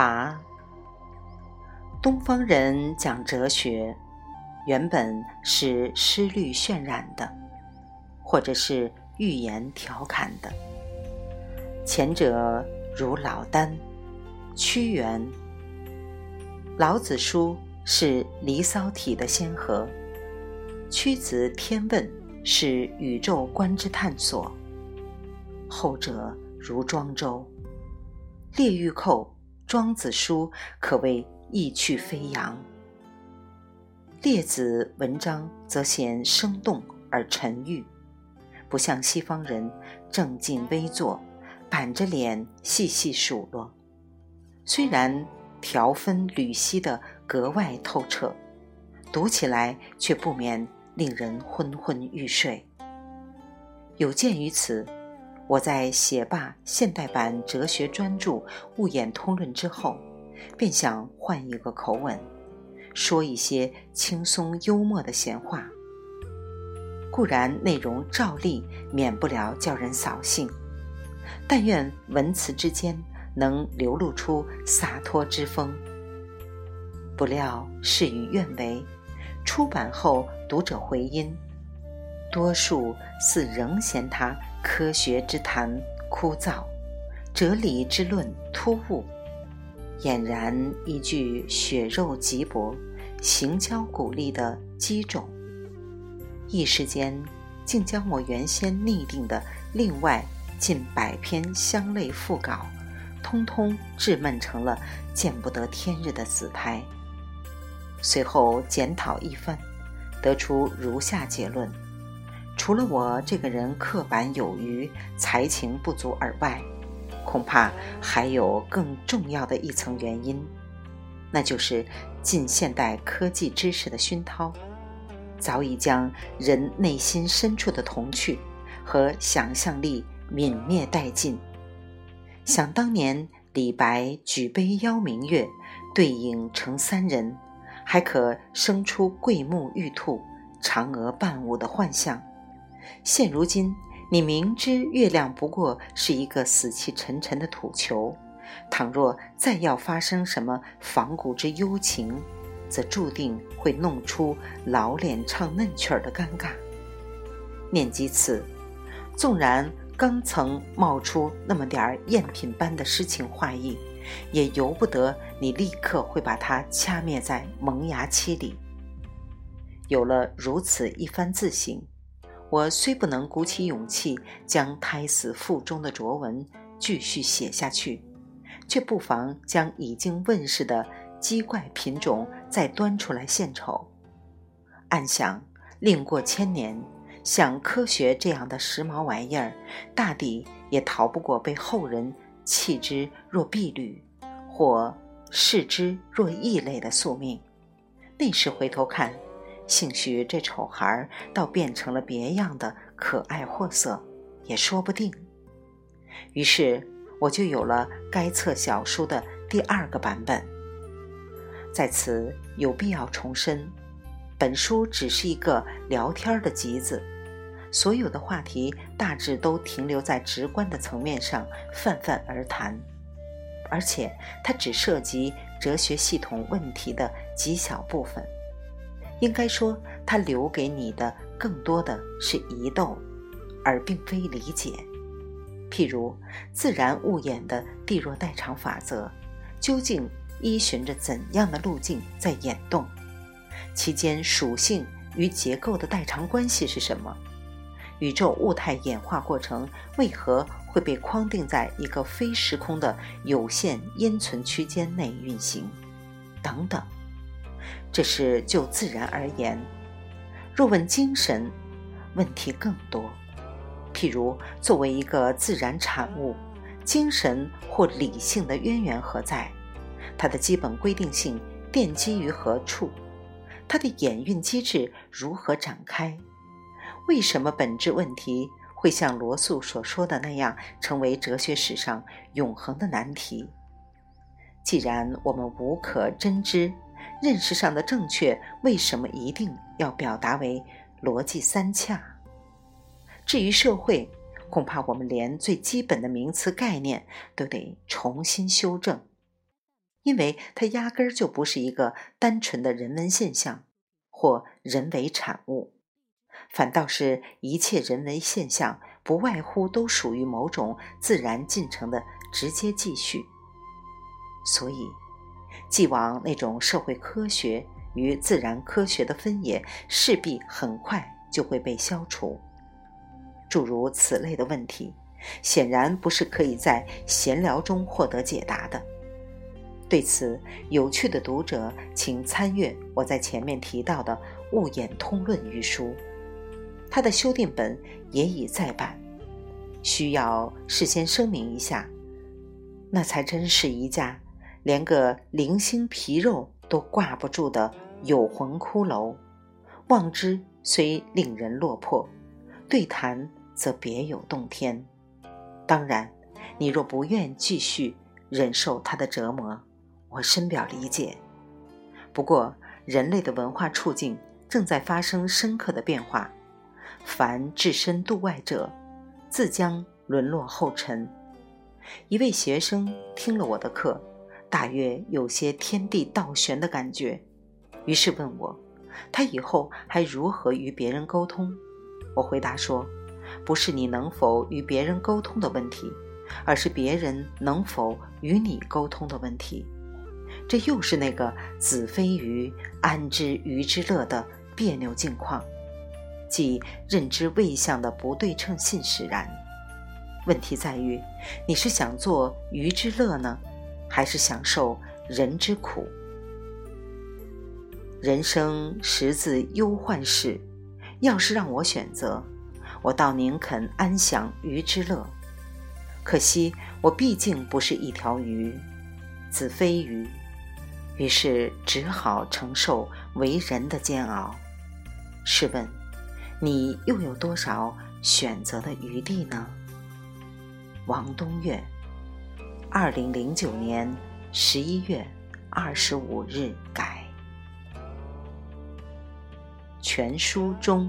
八，东方人讲哲学，原本是诗律渲染的，或者是寓言调侃的。前者如老聃、屈原、老子书是《离骚》体的先河，屈子《天问》是宇宙观之探索。后者如庄周、列御寇、庄子书可谓意趣飞扬。列子文章则显生动而沉郁，不像西方人正襟危坐。板着脸细细数落，虽然条分缕析的格外透彻，读起来却不免令人昏昏欲睡。有鉴于此，我在写罢现代版哲学专著《物演通论》之后，便想换一个口吻，说一些轻松幽默的闲话。固然内容照例免不了叫人扫兴。但愿文辞之间能流露出洒脱之风。不料事与愿违，出版后读者回音，多数似仍嫌他科学之谈枯燥，哲理之论突兀，俨然一句血肉极薄、行交骨立的击中，一时间竟将我原先拟定的另外。近百篇相类副稿，通通滞闷成了见不得天日的死胎。随后检讨一番，得出如下结论：除了我这个人刻板有余、才情不足而外，恐怕还有更重要的一层原因，那就是近现代科技知识的熏陶，早已将人内心深处的童趣和想象力。泯灭殆尽。想当年，李白举杯邀明月，对影成三人，还可生出桂木玉兔、嫦娥伴舞的幻象。现如今，你明知月亮不过是一个死气沉沉的土球，倘若再要发生什么仿古之幽情，则注定会弄出老脸唱嫩曲儿的尴尬。念及此，纵然。刚曾冒出那么点儿赝品般的诗情画意，也由不得你立刻会把它掐灭在萌芽期里。有了如此一番自省，我虽不能鼓起勇气将胎死腹中的卓文继续写下去，却不妨将已经问世的鸡怪品种再端出来献丑。暗想，另过千年。像科学这样的时髦玩意儿，大抵也逃不过被后人弃之若敝履，或视之若异类的宿命。那时回头看，兴许这丑孩儿倒变成了别样的可爱货色，也说不定。于是我就有了该册小书的第二个版本。在此有必要重申。本书只是一个聊天的集子，所有的话题大致都停留在直观的层面上泛泛而谈，而且它只涉及哲学系统问题的极小部分。应该说，它留给你的更多的是疑窦，而并非理解。譬如自然物演的地弱代偿法则，究竟依循着怎样的路径在演动？其间属性与结构的代偿关系是什么？宇宙物态演化过程为何会被框定在一个非时空的有限因存区间内运行？等等，这是就自然而言。若问精神，问题更多。譬如，作为一个自然产物，精神或理性的渊源何在？它的基本规定性奠基于何处？它的演运机制如何展开？为什么本质问题会像罗素所说的那样，成为哲学史上永恒的难题？既然我们无可真知，认识上的正确为什么一定要表达为逻辑三洽？至于社会，恐怕我们连最基本的名词概念都得重新修正。因为它压根儿就不是一个单纯的人文现象或人为产物，反倒是一切人为现象不外乎都属于某种自然进程的直接继续。所以，既往那种社会科学与自然科学的分野，势必很快就会被消除。诸如此类的问题，显然不是可以在闲聊中获得解答的。对此，有趣的读者请参阅我在前面提到的《物演通论》一书，它的修订本也已再版。需要事先声明一下，那才真是一架连个零星皮肉都挂不住的有魂骷髅，望之虽令人落魄，对谈则别有洞天。当然，你若不愿继续忍受它的折磨，我深表理解，不过人类的文化处境正在发生深刻的变化，凡置身度外者，自将沦落后尘。一位学生听了我的课，大约有些天地倒悬的感觉，于是问我，他以后还如何与别人沟通？我回答说，不是你能否与别人沟通的问题，而是别人能否与你沟通的问题。这又是那个子非鱼，安知鱼之乐的别扭境况，即认知位相的不对称性使然。问题在于，你是想做鱼之乐呢，还是享受人之苦？人生十字忧患事，要是让我选择，我倒宁肯安享鱼之乐。可惜我毕竟不是一条鱼，子非鱼。于是只好承受为人的煎熬。试问，你又有多少选择的余地呢？王东岳，二零零九年十一月二十五日改。全书中。